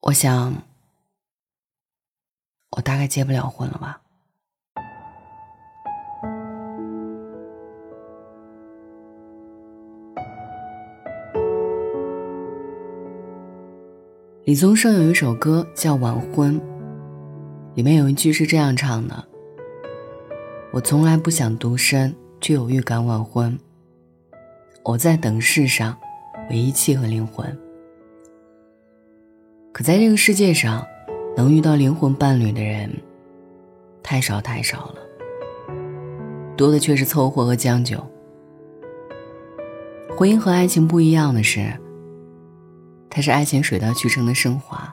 我想，我大概结不了婚了吧。李宗盛有一首歌叫《晚婚》，里面有一句是这样唱的：“我从来不想独身，却有预感晚婚。我在等世上唯一契合灵魂。可在这个世界上，能遇到灵魂伴侣的人太少太少了，多的却是凑合和将就。婚姻和爱情不一样的是。”它是爱情水到渠成的升华，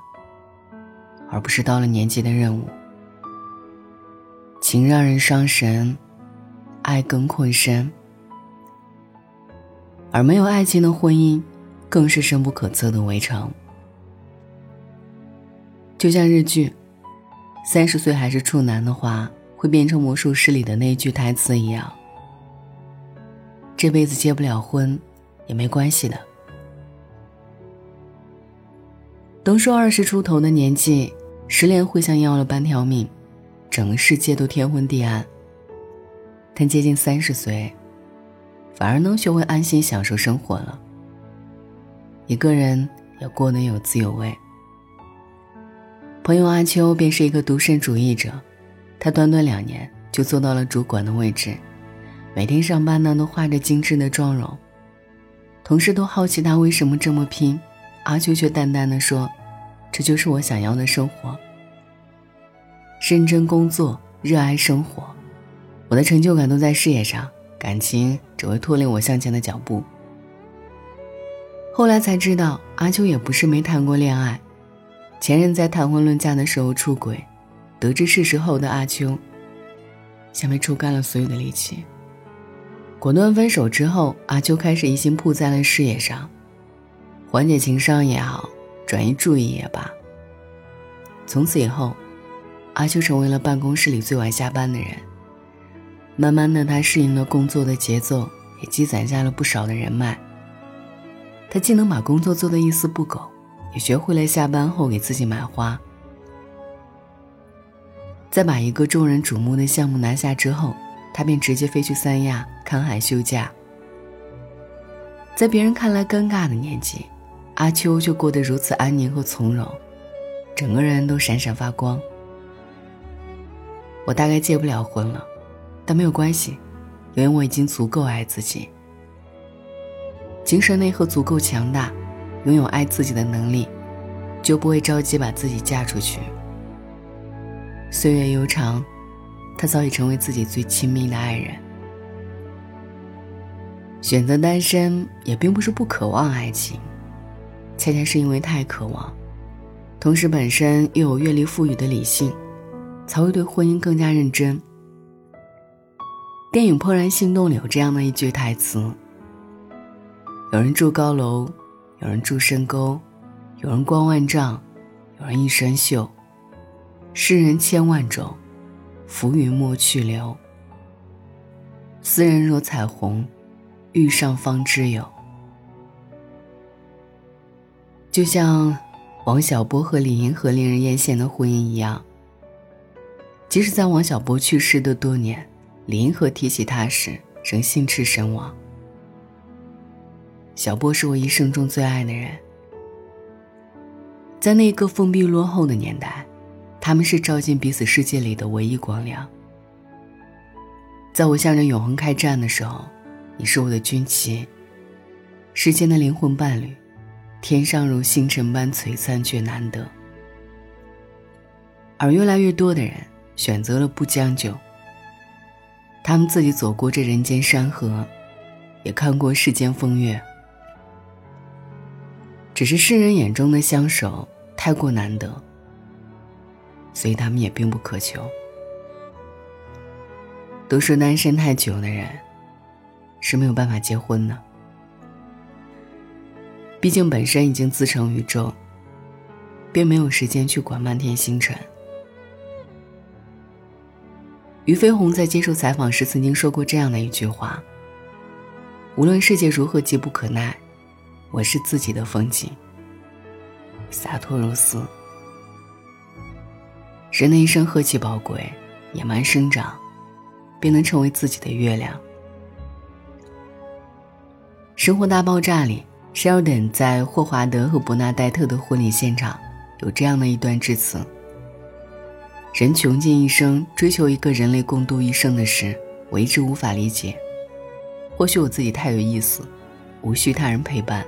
而不是到了年纪的任务。情让人伤神，爱更困身，而没有爱情的婚姻，更是深不可测的围城。就像日剧《三十岁还是处男的话，会变成魔术师里的那句台词一样，这辈子结不了婚，也没关系的。都说二十出头的年纪，失恋会像要了半条命，整个世界都天昏地暗。但接近三十岁，反而能学会安心享受生活了。一个人要过得有滋有味。朋友阿秋便是一个独身主义者，他短短两年就做到了主管的位置，每天上班呢都化着精致的妆容，同事都好奇他为什么这么拼。阿秋却淡淡的说：“这就是我想要的生活。认真工作，热爱生活，我的成就感都在事业上，感情只会拖累我向前的脚步。”后来才知道，阿秋也不是没谈过恋爱，前任在谈婚论嫁的时候出轨，得知事实后的阿秋，像被抽干了所有的力气，果断分手之后，阿秋开始一心扑在了事业上。缓解情伤也好，转移注意也罢。从此以后，阿秋成为了办公室里最晚下班的人。慢慢的，他适应了工作的节奏，也积攒下了不少的人脉。他既能把工作做得一丝不苟，也学会了下班后给自己买花。在把一个众人瞩目的项目拿下之后，他便直接飞去三亚看海休假。在别人看来尴尬的年纪。阿秋就过得如此安宁和从容，整个人都闪闪发光。我大概结不了婚了，但没有关系，因为我已经足够爱自己，精神内核足够强大，拥有爱自己的能力，就不会着急把自己嫁出去。岁月悠长，他早已成为自己最亲密的爱人。选择单身也并不是不渴望爱情。恰恰是因为太渴望，同时本身又有阅历赋予的理性，才会对婚姻更加认真。电影《怦然心动》里有这样的一句台词：“有人住高楼，有人住深沟，有人光万丈，有人一身锈。世人千万种，浮云莫去留。斯人若彩虹，遇上方知有。”就像王小波和李银河令人艳羡的婚姻一样，即使在王小波去世的多年，李银河提起他时仍心驰神往。小波是我一生中最爱的人，在那个封闭落后的年代，他们是照进彼此世界里的唯一光亮。在我向着永恒开战的时候，你是我的军旗，世间的灵魂伴侣。天上如星辰般璀璨却难得，而越来越多的人选择了不将就。他们自己走过这人间山河，也看过世间风月，只是世人眼中的相守太过难得，所以他们也并不渴求。都说单身太久的人是没有办法结婚的。毕竟本身已经自成宇宙，便没有时间去管漫天星辰。俞飞鸿在接受采访时曾经说过这样的一句话：“无论世界如何急不可耐，我是自己的风景。”洒脱如斯。人的一生何其宝贵，野蛮生长，便能成为自己的月亮。《生活大爆炸》里，Sheldon 在霍华德和伯纳黛特的婚礼现场有这样的一段致辞：人穷尽一生追求一个人类共度一生的事，我一直无法理解。或许我自己太有意思，无需他人陪伴。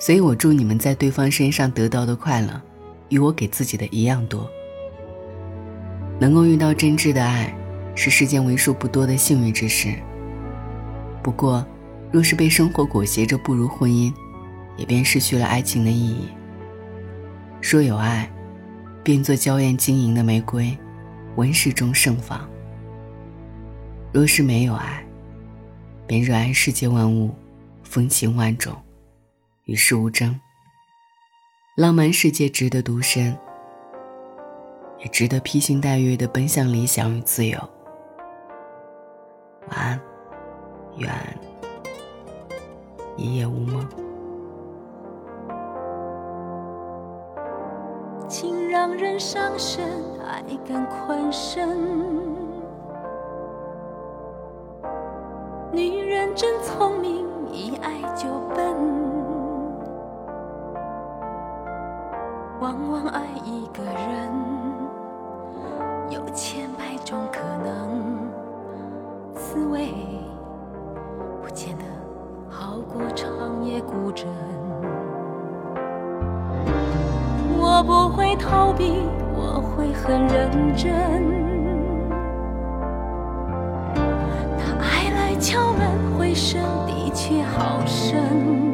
所以我祝你们在对方身上得到的快乐，与我给自己的一样多。能够遇到真挚的爱，是世间为数不多的幸运之事。不过，若是被生活裹挟着步入婚姻，也便失去了爱情的意义。若有爱，便做娇艳晶莹的玫瑰，温室中盛放；若是没有爱，便热爱世界万物，风情万种，与世无争。浪漫世界值得独身。也值得披星戴月的奔向理想与自由。晚安，愿一夜无梦。情让人伤身，爱更困身。女人真聪明，一爱就笨。往往爱一个人。有千百种可能，滋味不见得好过长夜孤枕。我不会逃避，我会很认真。他爱来敲门，回声的确好深。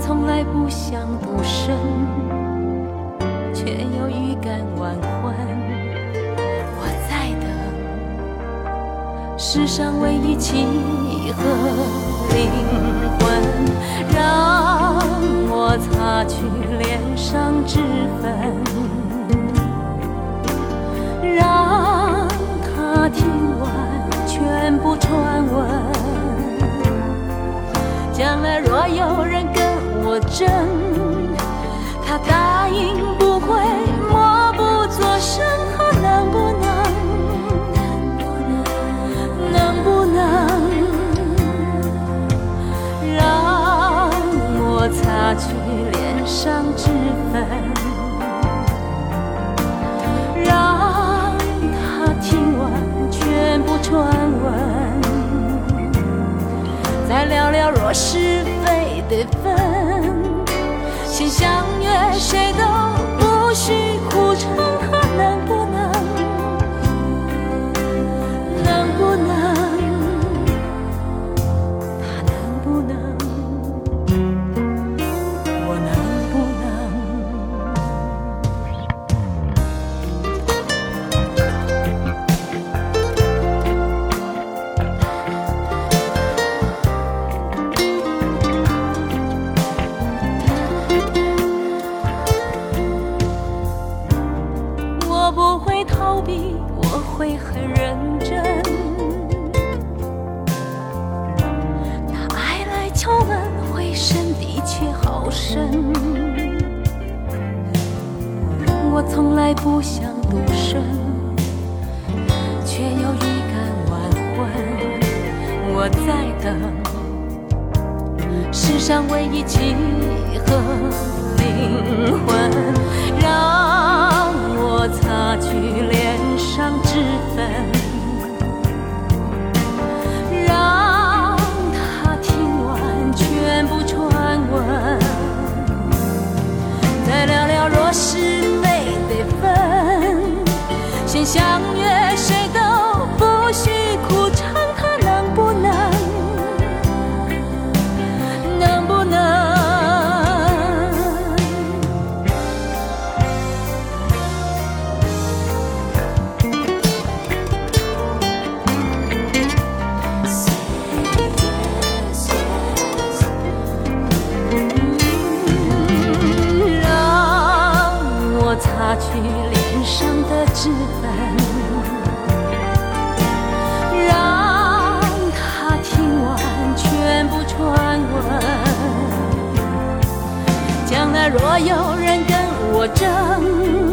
从来不想独身。却又预感晚婚，我在等世上唯一契合灵魂，让我擦去脸上脂粉，让他听完全部传闻。将来若有人真他答应不会默不作声他能不能能不能让我擦去脸上脂粉让他听完全部传闻。再聊聊若是非得分。想独身，却又预感晚婚。我在等世上唯一契合灵魂，让我擦去脸上脂粉。让若有人跟我争，